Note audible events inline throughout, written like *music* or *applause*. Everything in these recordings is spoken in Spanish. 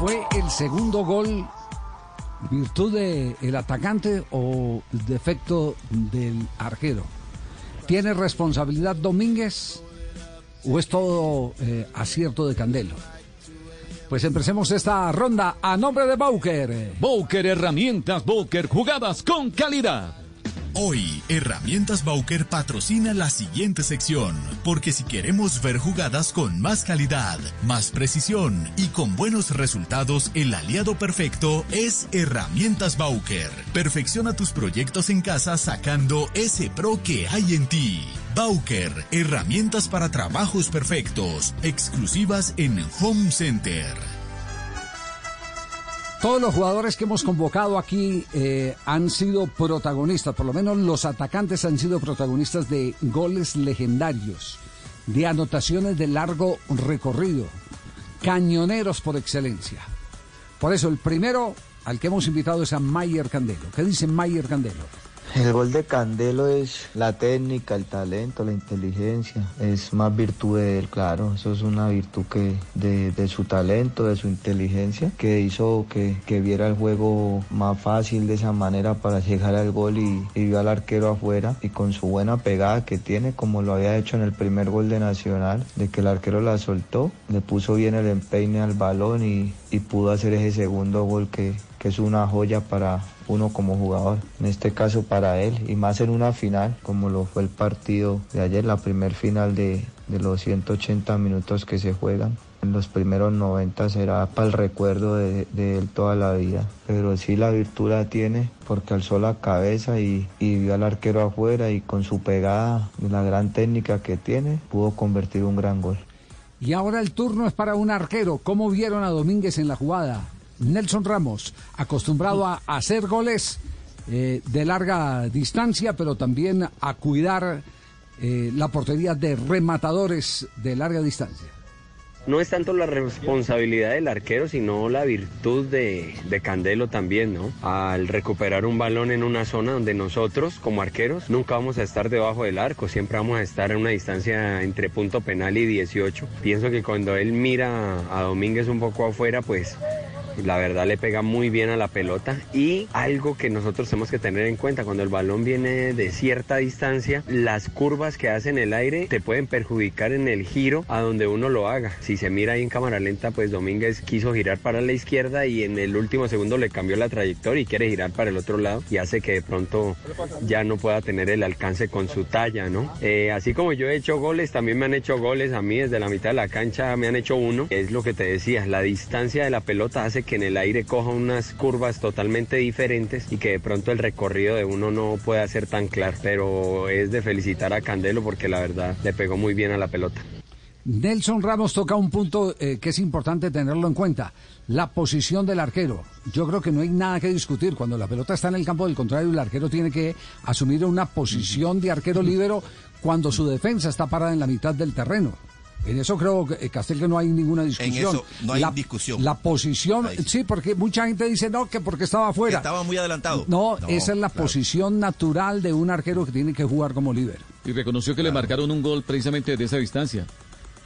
¿Fue el segundo gol virtud del atacante o defecto del arquero? ¿Tiene responsabilidad Domínguez o es todo eh, acierto de Candelo? Pues empecemos esta ronda a nombre de Bowker. Bowker Herramientas Bowker, jugadas con calidad. Hoy, Herramientas Bauker patrocina la siguiente sección, porque si queremos ver jugadas con más calidad, más precisión y con buenos resultados, el aliado perfecto es Herramientas Bauker. Perfecciona tus proyectos en casa sacando ese pro que hay en ti. Bauker, herramientas para trabajos perfectos, exclusivas en Home Center. Todos los jugadores que hemos convocado aquí eh, han sido protagonistas, por lo menos los atacantes han sido protagonistas de goles legendarios, de anotaciones de largo recorrido, cañoneros por excelencia. Por eso el primero al que hemos invitado es a Mayer Candelo. ¿Qué dice Mayer Candelo? El gol de Candelo es la técnica, el talento, la inteligencia. Es más virtud de él, claro. Eso es una virtud que de, su talento, de su inteligencia, que hizo que, viera el juego más fácil de esa manera para llegar al gol y, y vio al arquero afuera. Y con su buena pegada que tiene, como lo había hecho en el primer gol de Nacional, de que el arquero la soltó, le puso bien el empeine al balón y, y pudo hacer ese segundo gol que, que es una joya para uno como jugador, en este caso para él, y más en una final, como lo fue el partido de ayer, la primer final de, los 180 minutos que se juegan. En los primeros 90 será para el recuerdo de, él toda la vida. Pero sí la virtud la tiene porque alzó la cabeza y, y vio al arquero afuera y con su pegada y la gran técnica que tiene pudo convertir un gran gol. Y ahora el turno es para un arquero. ¿Cómo vieron a Domínguez en la jugada? Nelson Ramos, acostumbrado a hacer goles eh, de larga distancia, pero también a cuidar eh, la portería de rematadores de larga distancia no es tanto la responsabilidad del arquero, sino la virtud de, Candelo también, ¿no? Al recuperar un balón en una zona donde nosotros, como arqueros, nunca vamos a estar debajo del arco, siempre vamos a estar en una distancia entre punto penal y 18. Pienso que cuando él mira a Domínguez un poco afuera, pues la verdad le pega muy bien a la pelota y algo que nosotros tenemos que tener en cuenta cuando el balón viene de cierta distancia, las curvas que hace en el aire te pueden perjudicar en el giro a donde uno lo haga. Si se mira ahí en cámara lenta, pues Domínguez quiso girar para la izquierda y en el último segundo le cambió la trayectoria y quiere girar para el otro lado y hace que de pronto ya no pueda tener el alcance con su talla, ¿no? Eh, así como yo he hecho goles, también me han hecho goles a mí desde la mitad de la cancha, me han hecho uno. Es lo que te decía, la distancia de la pelota hace que en el aire coja unas curvas totalmente diferentes y que de pronto el recorrido de uno no pueda ser tan claro. Pero es de felicitar a Candelo porque la verdad le pegó muy bien a la pelota. Nelson Ramos toca un punto eh, que es importante tenerlo en cuenta, la posición del arquero. Yo creo que no hay nada que discutir. Cuando la pelota está en el campo del contrario, el arquero tiene que asumir una posición de arquero *laughs* libero cuando su defensa está parada en la mitad del terreno. En eso creo, que eh, Castel, que no hay ninguna discusión. En eso no hay la, discusión. La posición, sí, porque mucha gente dice no, que porque estaba afuera. estaba muy adelantado. No, esa es la posición natural de un arquero que tiene que jugar como líder. Y reconoció que le marcaron un gol precisamente de esa distancia.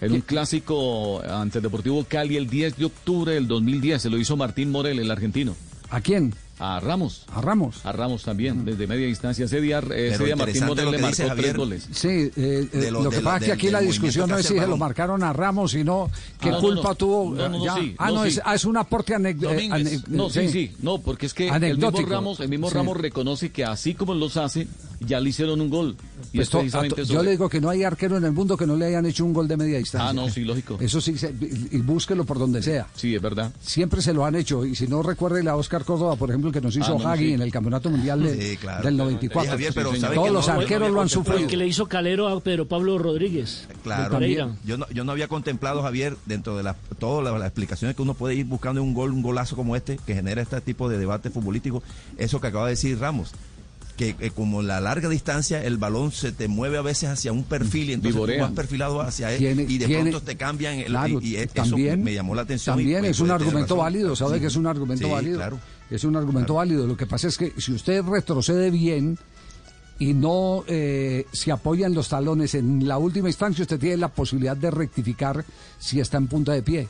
En un clásico ante Deportivo Cali el 10 de octubre del 2010 se lo hizo Martín Morel, el argentino. ¿A quién? A Ramos. A Ramos. A Ramos también, desde media distancia. Ese día, ese día Martín le marcó tres goles. Sí, eh, eh, lo, que pasa es que aquí la discusión no es si se lo marcaron a Ramos, sino qué ah, culpa tuvo. ah, no, es, ah, es, un aporte anecdótico. no, sí, sí, no, porque es que el mismo Ramos, el mismo Ramos reconoce que así como los hace, ya le hicieron un gol. Y pues yo le digo que no hay arquero en el mundo que no le hayan hecho un gol de media distancia. Ah, no, sí, lógico. *laughs* Eso sí, y búsquelo por donde sea. Sí, es verdad. Siempre se lo han hecho. Y si no, recuerde a Oscar Córdoba, por ejemplo, que nos hizo ah, Hagi en el Campeonato Mundial del 94. Todos los arqueros lo han sufrido. El que le hizo Calero a Pedro Pablo Rodríguez. Claro. Yo no, yo no había contemplado, Javier, dentro de la, todas las, explicaciones que uno puede ir buscando un gol, un golazo como este, que genera este tipo de debate futbolístico, eso que acaba de decir Ramos que, como la larga distancia el balón se te mueve a veces hacia un perfil y entonces tú vas perfilado hacia él y de pronto te cambian y, eso me llamó la atención. También es un argumento válido, ¿sabe que es un argumento válido? Claro, es un argumento válido. Lo que pasa es que si usted retrocede bien y no eh, se apoya en los talones en la última instancia, usted tiene la posibilidad de rectificar si está en punta de pie.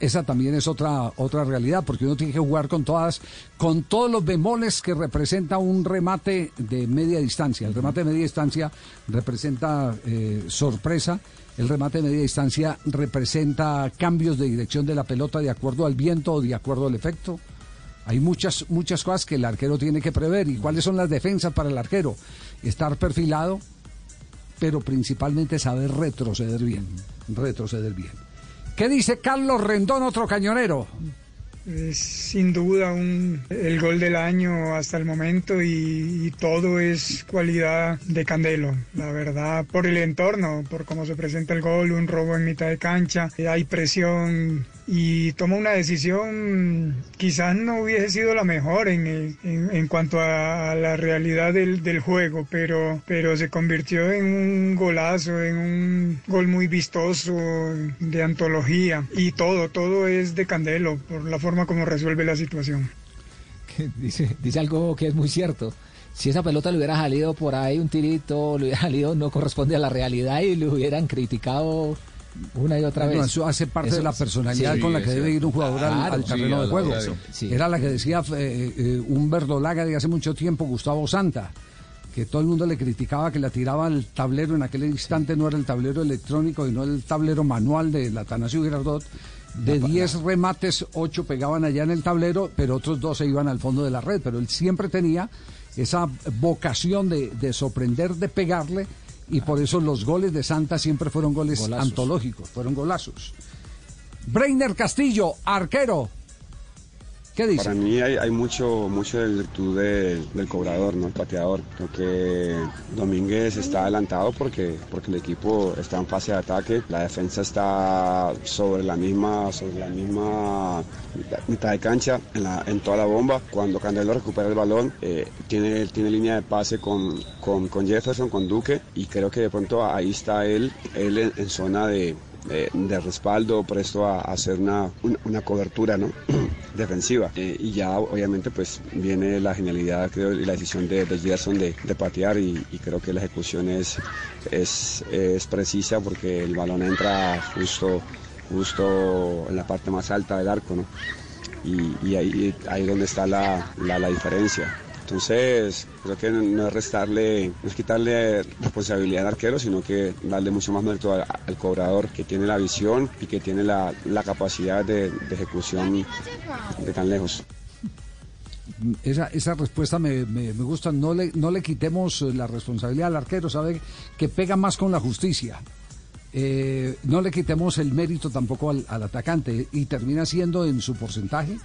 Esa, también es otra otra realidad, porque uno tiene que jugar con todas, con todos los bemoles que representa un remate de media distancia. El remate de media distancia representa eh, sorpresa, el remate de media distancia representa cambios de dirección de la pelota de acuerdo al viento o de acuerdo al efecto. Hay muchas, muchas cosas que el arquero tiene que prever. ¿Y cuáles son las defensas para el arquero? Estar perfilado, pero principalmente saber retroceder bien. Retroceder bien. ¿Qué dice Carlos Rendón, otro cañonero? Es sin duda un, el gol del año hasta el momento y, y, todo es cualidad de Candelo. La verdad, por el entorno, por cómo se presenta el gol, un robo en mitad de cancha, hay presión y toma una decisión quizás no hubiese sido la mejor en, en, cuanto a, la realidad del, del, juego, pero, pero se convirtió en un golazo, en un gol muy vistoso, de antología y todo, todo es de Candelo por la forma como resuelve la situación. Dice, dice algo que es muy cierto si esa pelota le hubiera salido por ahí un tirito, le hubiera salido no corresponde a la realidad y le hubieran criticado una y otra vez. eso hace parte de la personalidad sí, con la que debe ir un jugador al, al, terreno de juego. Era la que decía eh, eh, un verdolaga de hace mucho tiempo, Gustavo Santa, que todo el mundo le criticaba que la tiraba al tablero, en aquel instante no era el tablero electrónico, sino el tablero manual de la Atanasio Girardot. De 10 remates, 8 pegaban allá en el tablero, pero otros 2 se iban al fondo de la red. Pero él siempre tenía esa vocación de, de sorprender, de pegarle y por eso los goles de Santa siempre fueron goles golazos. antológicos, fueron golazos. Breiner Castillo, arquero. ¿Qué dice? Para mí hay, hay mucho, mucho de virtud de, del cobrador, ¿no? El pateador. Creo que Domínguez está adelantado porque, porque el equipo está en fase de ataque. La defensa está sobre la misma, sobre la misma mitad de cancha, en, la, en toda la bomba. Cuando Candelo recupera el balón, eh, tiene, tiene línea de pase con, con, con, Jefferson, con Duque, y creo que de pronto ahí está él, él en, en zona de, de, de, respaldo, presto a, a hacer una, una, una, cobertura ¿no? *clears throat* defensiva. Eh, y ya obviamente pues viene la genialidad creo, y la decisión de, de Gerson de, patear y, creo que la ejecución es, es, es precisa porque el balón entra justo justo en la parte más alta del arco, ¿no? Y, y ahí, ahí donde está la, la, la, diferencia. Entonces, creo que no es restarle, no es quitarle responsabilidad al arquero, sino que darle mucho más mérito al, cobrador que tiene la visión y que tiene la, capacidad de, ejecución de tan lejos. Esa, esa respuesta me, me, gusta. No le, no le quitemos la responsabilidad al arquero, sabe que pega más con la justicia. Eh, no le quitemos el mérito tampoco al, atacante y termina siendo en su porcentaje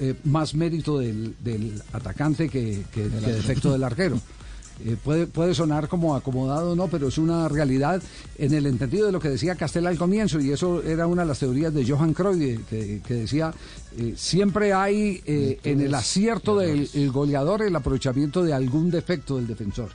eh, más mérito del, del atacante que, que, que defecto del arquero. *laughs* Eh, puede, puede sonar como acomodado, no, pero es una realidad en el entendido de lo que decía Castell al comienzo, y eso era una de las teorías de Johan Cruyff, que, que, decía, eh, siempre hay eh, en el acierto del el goleador el aprovechamiento de algún defecto del defensor.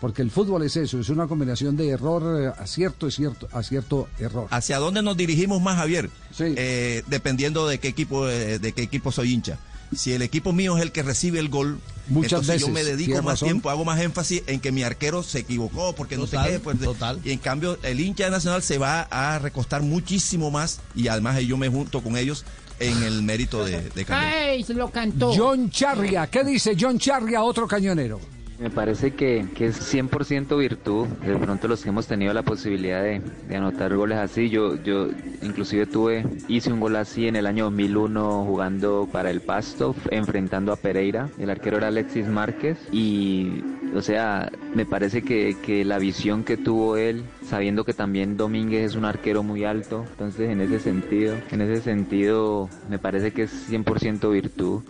Porque el fútbol es eso, es una combinación de error, acierto, acierto, acierto, error. ¿Hacia dónde nos dirigimos más, Javier? Sí. Eh, dependiendo de qué equipo, de qué equipo soy hincha. Si el equipo mío es el que recibe el gol, Muchas entonces veces, yo me dedico más razón. tiempo, hago más énfasis en que mi arquero se equivocó, porque total, no sé qué. Pues, total. Y en cambio, el hincha de Nacional se va a recostar muchísimo más, y además yo me junto con ellos en el mérito de, de ¡Ay! Se lo cantó. John Charria, ¿qué dice John Charria, otro cañonero? Me parece que, que es 100% virtud. De pronto los que hemos tenido la posibilidad de, anotar goles así, yo, yo inclusive tuve, hice un gol así en el año 2001 jugando para el Pasto, enfrentando a Pereira. El arquero era Alexis Márquez y, o sea, me parece que, que la visión que tuvo él, sabiendo que también Domínguez es un arquero muy alto, entonces en ese sentido, en ese sentido me parece que es 100% virtud.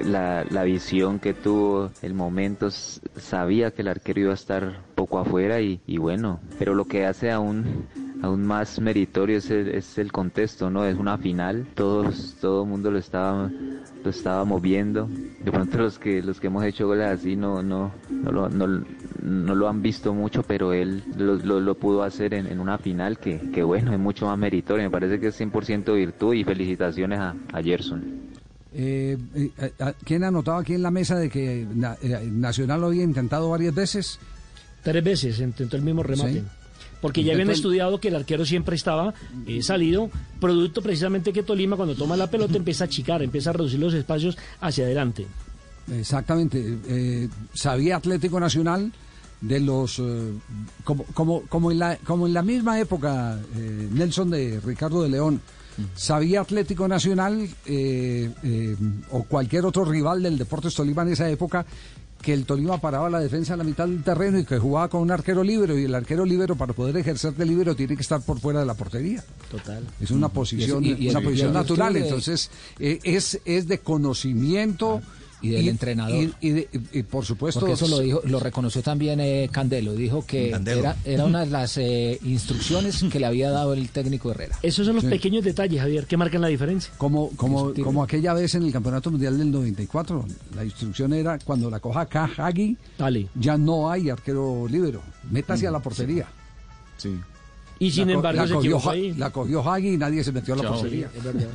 La, la visión que tuvo, el momento, sabía que el arquero iba a estar poco afuera y, bueno, pero lo que hace aún aún más meritorio es el, es el, contexto, ¿no? Es una final, todos, todo el mundo lo estaba, lo estaba moviendo. De pronto los que, los que hemos hecho goles así no, no, no, lo, no, no lo han visto mucho, pero él lo, lo, pudo hacer en, en, una final que, que, bueno, es mucho más meritorio. Me parece que es 100% virtud y felicitaciones a, a Gerson. Eh, eh, ¿Quién ha notado aquí en la mesa de que eh, Nacional lo había intentado varias veces? Tres veces intentó el mismo remate. ¿Sí? porque ya habían estudiado que el arquero siempre estaba eh, salido producto precisamente que Tolima cuando toma la pelota empieza a achicar, empieza a reducir los espacios hacia adelante. Exactamente. Eh, sabía Atlético Nacional de los eh, como, como, como en la como en la misma época eh, Nelson de Ricardo de León sabía Atlético Nacional eh, eh, o cualquier otro rival del Deportes Tolima en esa época que el Tolima paraba la defensa en la mitad del terreno y que jugaba con un arquero libre y el arquero libre para poder ejercer de libero tiene que estar por fuera de la portería. Total. Es una posición, Y es- y- y una posición natural, de- entonces eh, es, es de conocimiento y del entrenador. Y, y de- y por supuesto Porque eso lo dijo, lo reconoció también eh, Candelo. Dijo que Candelo. era, era una de las eh, instrucciones que le había dado el técnico Herrera. Esos son los Sí. pequeños detalles, Javier, que marcan la diferencia. Como, como, como aquella vez en el Campeonato Mundial del 94, la instrucción era cuando la coja acá Hagi, Dale. ya no hay arquero libero, métase a la portería. Sí. Y sin La co- embargo la se cogió, ahí. la cogió Hagi y nadie se metió a la Chao. portería. Es verdad.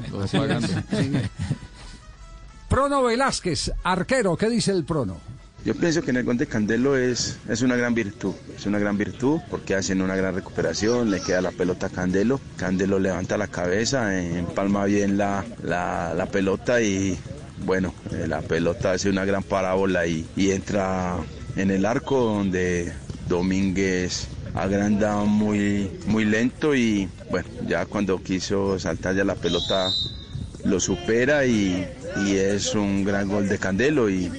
Prono Velázquez, arquero, ¿qué dice el Prono? Yo pienso que en el gol de Candelo es, es una gran virtud, es una gran virtud porque hacen una gran recuperación, le queda la pelota a Candelo, Candelo levanta la cabeza, empalma bien la, la, la pelota y bueno, eh, la pelota hace una gran parábola y, y entra en el arco donde Domínguez agranda muy, muy lento y bueno, ya cuando quiso saltar ya la pelota lo supera y, y es un gran gol de Candelo y,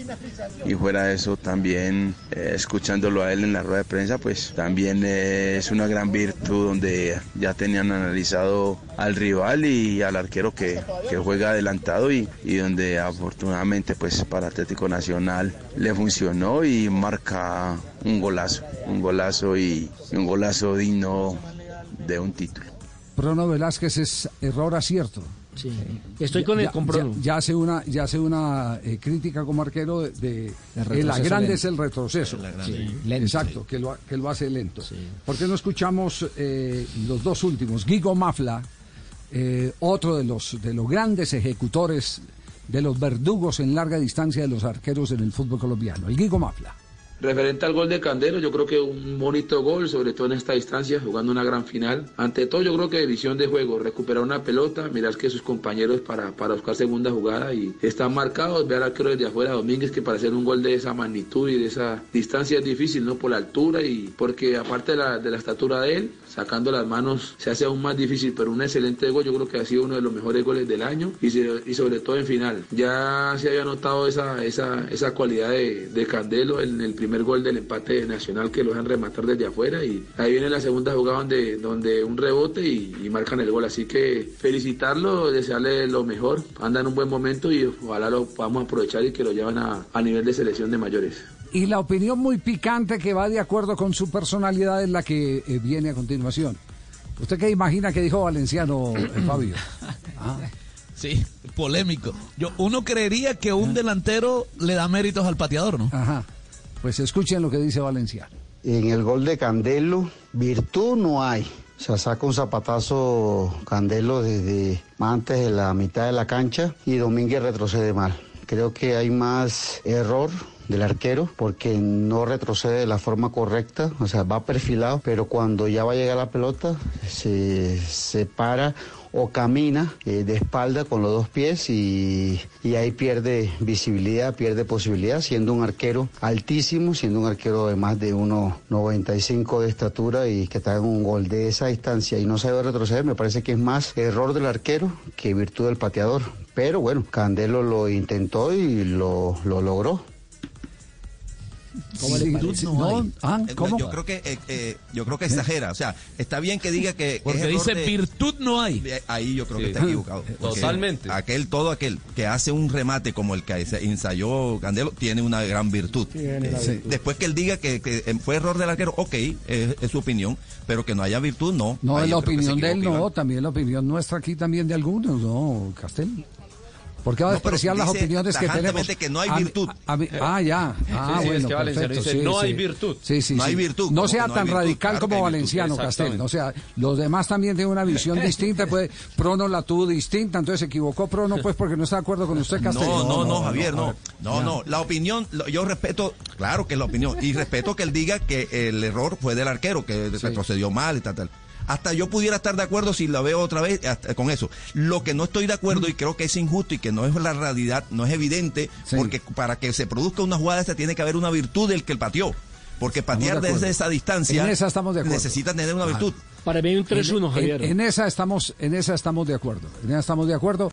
fuera de eso también eh, escuchándolo a él en la rueda de prensa pues también eh, es una gran virtud donde ya tenían analizado al rival y al arquero que, juega adelantado y, donde afortunadamente pues para Atlético Nacional le funcionó y marca un golazo, un golazo y, y un golazo digno de un título. Prono Velázquez es error acierto. Sí. Estoy con el Prono. ya- ya hace una, ya hace una eh, crítica como arquero de, de El el retroceso grande lento. es el retroceso. Sí, lento. Exacto, que lo, ha- que lo hace lento. ¿Por qué no escuchamos eh, los dos últimos? Guigo Mafla, eh, otro de los, de los grandes ejecutores de los verdugos en larga distancia de los arqueros en el fútbol colombiano. El Guigo Mafla. Referente al gol de Candelo, yo creo que un bonito gol, sobre todo en esta distancia, jugando una gran final. Ante todo, yo creo que visión de juego, recuperar una pelota, mirar que sus compañeros para, para buscar segunda jugada y están marcados, ver al arquero desde afuera, Domínguez, que para hacer un gol de esa magnitud y de esa distancia es difícil, ¿no? Por la altura y porque aparte de la, de la estatura de él, sacando las manos se hace aún más difícil, pero un excelente gol, yo creo que ha sido uno de los mejores goles del año y, se- y sobre todo en final. Ya se había notado esa, esa, esa cualidad de, de Candelo en el primer gol del empate nacional que lo dejan rematar desde afuera y ahí viene la segunda jugada donde, donde un rebote y, marcan el gol. Así que felicitarlo, desearle lo mejor, anda en un buen momento y ojalá lo podamos aprovechar y que lo lleven a, a nivel de selección de mayores. Y la opinión muy picante que va de acuerdo con su personalidad es la que eh, viene a continuación. ¿Usted qué imagina que dijo Valenciano, eh, *clears throat* Fabio? Ah, Sí, polémico. Yo, uno creería que un delantero le da méritos al pateador, ¿no? Ajá. Pues escuchen lo que dice Valenciano. En el gol de Candelo, virtud no hay. O sea, saca un zapatazo Candelo desde antes de la mitad de la cancha y Domínguez retrocede mal. Creo que hay más error del arquero porque no retrocede de la forma correcta, o sea, va perfilado, pero cuando ya va a llegar la pelota se, se para o camina eh, de espalda con los dos pies y, y ahí pierde visibilidad, pierde posibilidad, siendo un arquero altísimo, siendo un arquero de más de 1,95 de estatura y que te haga un gol de esa distancia y no sabe retroceder, me parece que es más error del arquero que virtud del pateador. Pero bueno, Candelo lo intentó y lo, lo logró. ¿Cómo le Sí, parece? sí, No no, hay. ah, ¿cómo? Yo creo que eh, eh, yo creo que exagera, o sea, está bien que diga que Porque es dice de- virtud no hay. Ahí yo creo que Sí. está equivocado. *laughs* Totalmente. Aquel, todo aquel que hace un remate como el que se- ensayó Candelo, tiene una gran virtud. Eh, virtud. Después que él diga que, que, eh, fue error del arquero, ok, es, es su opinión, pero que no haya virtud, no. No, Ahí la que opinión de él, no, también la opinión nuestra aquí también de algunos, no, Castel. ¿Por qué va a No, despreciar las dice opiniones que tenemos? que no hay A mí- virtud. a mí- ah, ya. Ah, sí, es bueno, que Valenciano perfecto, dice, sí, no hay virtud. Sí, sí, No hay virtud, No ¿cómo sea no tan virtud? radical Claro como Valenciano, Castel. O sea, los demás también tienen una visión *laughs* distinta, pues Prono la tuvo distinta, entonces se equivocó Prono, pues porque no está de acuerdo con usted, Castel. No, no, no, Javier, no. ver, No, ya. no. La opinión, yo respeto, claro que es la opinión, y respeto que él diga que el error fue del arquero, que retrocedió mal y tal, tal. Hasta yo pudiera estar de acuerdo si la veo otra vez hasta con eso. Lo que no estoy de acuerdo y creo que es injusto y que no es la realidad, no es evidente, porque para que se produzca una jugada esta tiene que haber una virtud del que el pateó. Porque patear de desde esa distancia En esa estamos de necesita tener una virtud. Para mí hay un 3-1, En- Javier. En, en esa estamos, en esa estamos de acuerdo. En esa estamos de acuerdo.